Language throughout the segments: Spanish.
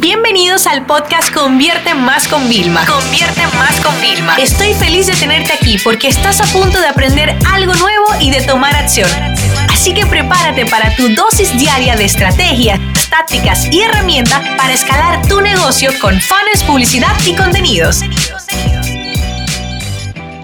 Bienvenidos al podcast Convierte Más con Vilma. Convierte Más con Vilma. Estoy feliz de tenerte aquí porque estás a punto de aprender algo nuevo y de tomar acción. Así que prepárate para tu dosis diaria de estrategias, tácticas y herramientas para escalar tu negocio con fans, publicidad y contenidos.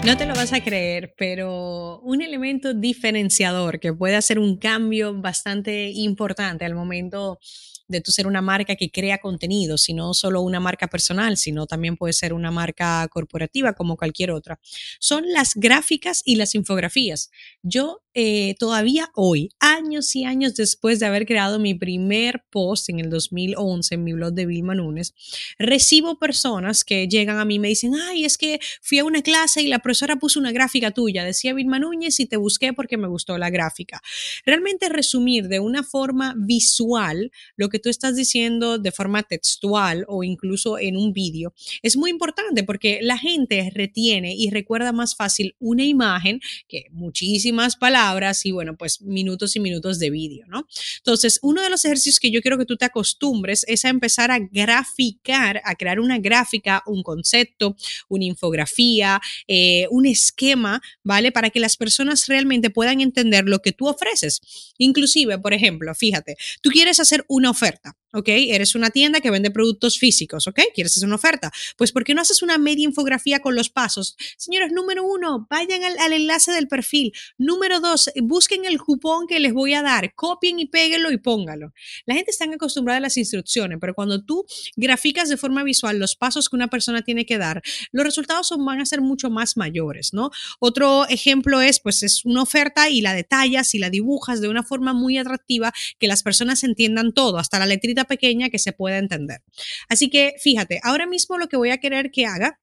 No te lo vas a creer, pero un elemento diferenciador que puede hacer un cambio bastante importante al momento de tu ser una marca que crea contenido, sino solo una marca personal, sino también puede ser una marca corporativa como cualquier otra. Son las gráficas y las infografías. Yo eh, todavía hoy, años y años después de haber creado mi primer post en el 2011 en mi blog de Vilma Núñez, recibo personas que llegan a mí y me dicen, ay, es que fui a una clase y la profesora puso una gráfica tuya, decía Vilma Núñez y te busqué porque me gustó la gráfica. Realmente resumir de una forma visual lo que tú estás diciendo de forma textual o incluso en un vídeo es muy importante porque la gente retiene y recuerda más fácil una imagen que muchísimas palabras y bueno, pues minutos y minutos de vídeo, ¿no? Entonces, uno de los ejercicios que yo quiero que tú te acostumbres es a empezar a graficar, a crear una gráfica, un concepto, una infografía, eh, un esquema, ¿vale? Para que las personas realmente puedan entender lo que tú ofreces. Inclusive, por ejemplo, fíjate, tú quieres hacer una oferta oferta. ¿Ok? Eres una tienda que vende productos físicos, ¿ok? ¿Quieres hacer una oferta? Pues ¿por qué no haces una media infografía con los pasos? Señores, número uno, vayan al, enlace del perfil. Número dos, busquen el cupón que les voy a dar, copien y péguenlo y póngalo. La gente está acostumbrada a las instrucciones, pero cuando tú graficas de forma visual los pasos que una persona tiene que dar, los resultados van a ser mucho más mayores, ¿no? Otro ejemplo es, pues es una oferta y la detallas y la dibujas de una forma muy atractiva que las personas entiendan todo, hasta la letrita pequeña que se pueda entender. Así que fíjate, ahora mismo lo que voy a querer que haga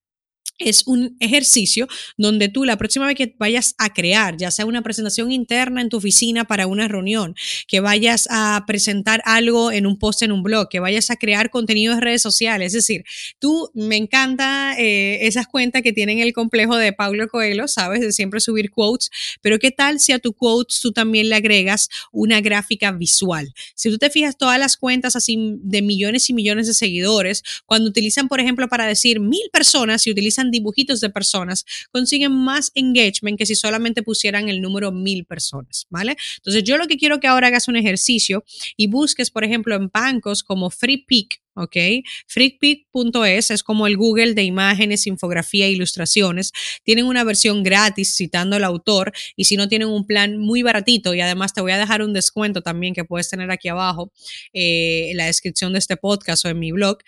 es un ejercicio donde tú la próxima vez que vayas a crear, ya sea una presentación interna en tu oficina para una reunión, que vayas a presentar algo en un post en un blog, que vayas a crear contenido en redes sociales, es decir, tú me encanta eh, esas cuentas que tienen el complejo de Paulo Coelho, sabes, de siempre subir quotes, pero ¿qué tal si a tu quotes tú también le agregas una gráfica visual? Si tú te fijas todas las cuentas así de millones y millones de seguidores, cuando utilizan, por ejemplo, para decir mil personas y utilizan dibujitos de personas, consiguen más engagement que si solamente pusieran el número mil personas, ¿vale? Entonces yo lo que quiero que ahora hagas un ejercicio y busques, por ejemplo, en bancos como FreePic, ¿ok? FreePic.es es como el Google de imágenes, infografía e ilustraciones. Tienen una versión gratis citando al autor y si no tienen un plan muy baratito y además te voy a dejar un descuento también que puedes tener aquí abajo eh, en la descripción de este podcast o en mi blog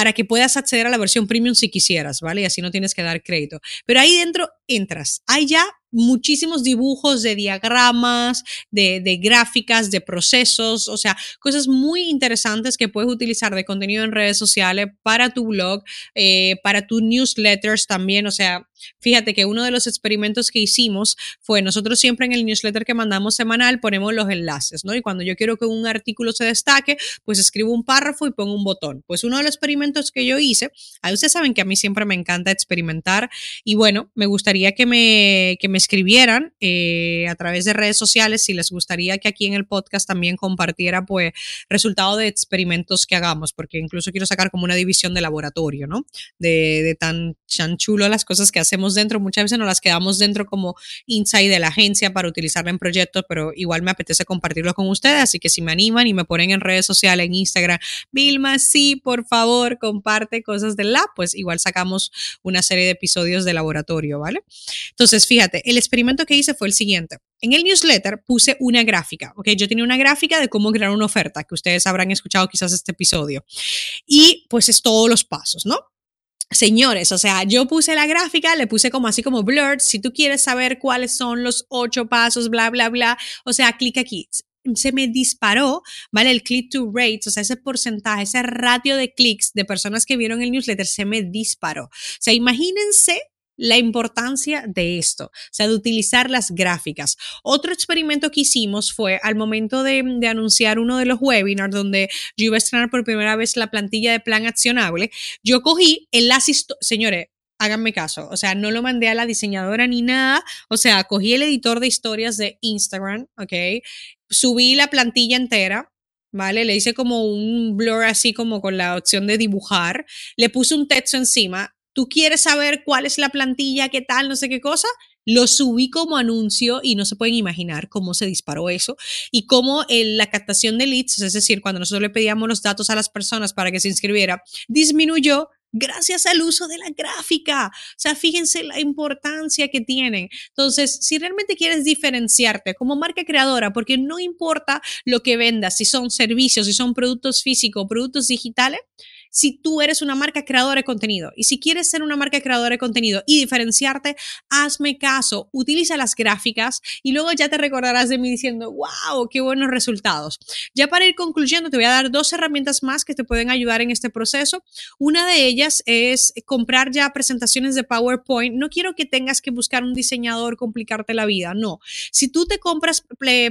para que puedas acceder a la versión premium si quisieras, ¿vale? Y así no tienes que dar crédito. Pero ahí dentro entras. Hay ya muchísimos dibujos de diagramas, de, gráficas, de procesos, o sea, cosas muy interesantes que puedes utilizar de contenido en redes sociales para tu blog, eh, para tus newsletters también, o sea, fíjate que uno de los experimentos que hicimos fue nosotros siempre en el newsletter que mandamos semanal ponemos los enlaces, ¿no? Y cuando yo quiero que un artículo se destaque, pues escribo un párrafo y pongo un botón. Pues uno de los experimentos que yo hice, ahí ustedes saben que a mí siempre me encanta experimentar y bueno, me gustaría que me, que me escribieran eh, a través de redes sociales si les gustaría que aquí en el podcast también compartiera pues resultado de experimentos que hagamos, porque incluso quiero sacar como una división de laboratorio, ¿no? De, de tan, tan chulo las cosas que hacemos dentro, muchas veces no las quedamos dentro como inside de la agencia para utilizarla en proyectos, pero igual me apetece compartirlo con ustedes, así que si me animan y me ponen en redes sociales, en Instagram, Vilma, sí, por favor, comparte cosas del lab, pues igual sacamos una serie de episodios de laboratorio, ¿vale? Entonces, fíjate, el experimento que hice fue el siguiente. En el newsletter puse una gráfica, ¿ok? Yo tenía una gráfica de cómo crear una oferta, que ustedes habrán escuchado quizás este episodio. Y pues es todos los pasos, ¿no? Señores, o sea, yo puse la gráfica, le puse como así como blurred. Si tú quieres saber cuáles son los ocho pasos, bla, bla, bla, o sea, clic aquí. Se me disparó, ¿vale? El click to rate, o sea, ese porcentaje, ese ratio de clics de personas que vieron el newsletter se me disparó. O sea, imagínense la importancia de esto, o sea, de utilizar las gráficas. Otro experimento que hicimos fue al momento de, anunciar uno de los webinars donde yo iba a estrenar por primera vez la plantilla de plan accionable, yo cogí en las señores, háganme caso, o sea, no lo mandé a la diseñadora ni nada, o sea, cogí el editor de historias de Instagram, ¿ok? Subí la plantilla entera, ¿vale? Le hice como un blur así como con la opción de dibujar, le puse un texto encima. ¿Tú quieres saber cuál es la plantilla, qué tal, no sé qué cosa? Lo subí como anuncio y no se pueden imaginar cómo se disparó eso y cómo la captación de leads, es decir, cuando nosotros le pedíamos los datos a las personas para que se inscribiera, disminuyó gracias al uso de la gráfica. O sea, fíjense la importancia que tienen. Entonces, si realmente quieres diferenciarte como marca creadora, porque no importa lo que vendas, si son servicios, si son productos físicos, productos digitales, si tú eres una marca creadora de contenido. Y si quieres ser una marca creadora de contenido y diferenciarte, hazme caso, utiliza las gráficas y luego ya te recordarás de mí diciendo, wow, qué buenos resultados. Ya para ir concluyendo, te voy a dar dos herramientas más que te pueden ayudar en este proceso. Una de ellas es comprar ya presentaciones de PowerPoint. No quiero que tengas que buscar un diseñador, complicarte la vida, no. Si tú te compras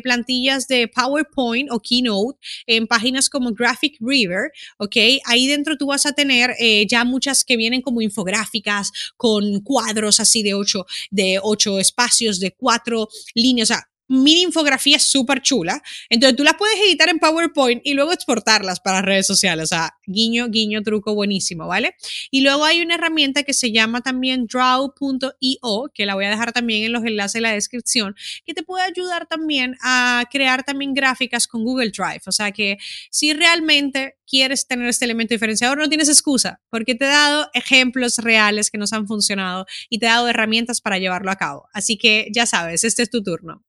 plantillas de PowerPoint o Keynote en páginas como Graphic River, ¿ok? Ahí dentro tú vas a tener eh, ya muchas que vienen como infográficas con cuadros así de ocho, de ocho espacios, de cuatro líneas. O sea, mini infografía súper chula. Entonces tú las puedes editar en PowerPoint y luego exportarlas para redes sociales. O sea, guiño, guiño, truco buenísimo, ¿vale? Y luego hay una herramienta que se llama también draw.io, que la voy a dejar también en los enlaces en la descripción, que te puede ayudar también a crear también gráficas con Google Drive. O sea que si realmente quieres tener este elemento diferenciador, no tienes excusa, porque te he dado ejemplos reales que nos han funcionado y te he dado herramientas para llevarlo a cabo. Así que ya sabes, este es tu turno.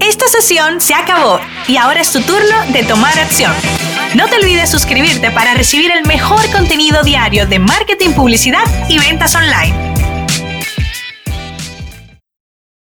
Esta sesión se acabó y ahora es tu turno de tomar acción. No te olvides suscribirte para recibir el mejor contenido diario de marketing, publicidad y ventas online.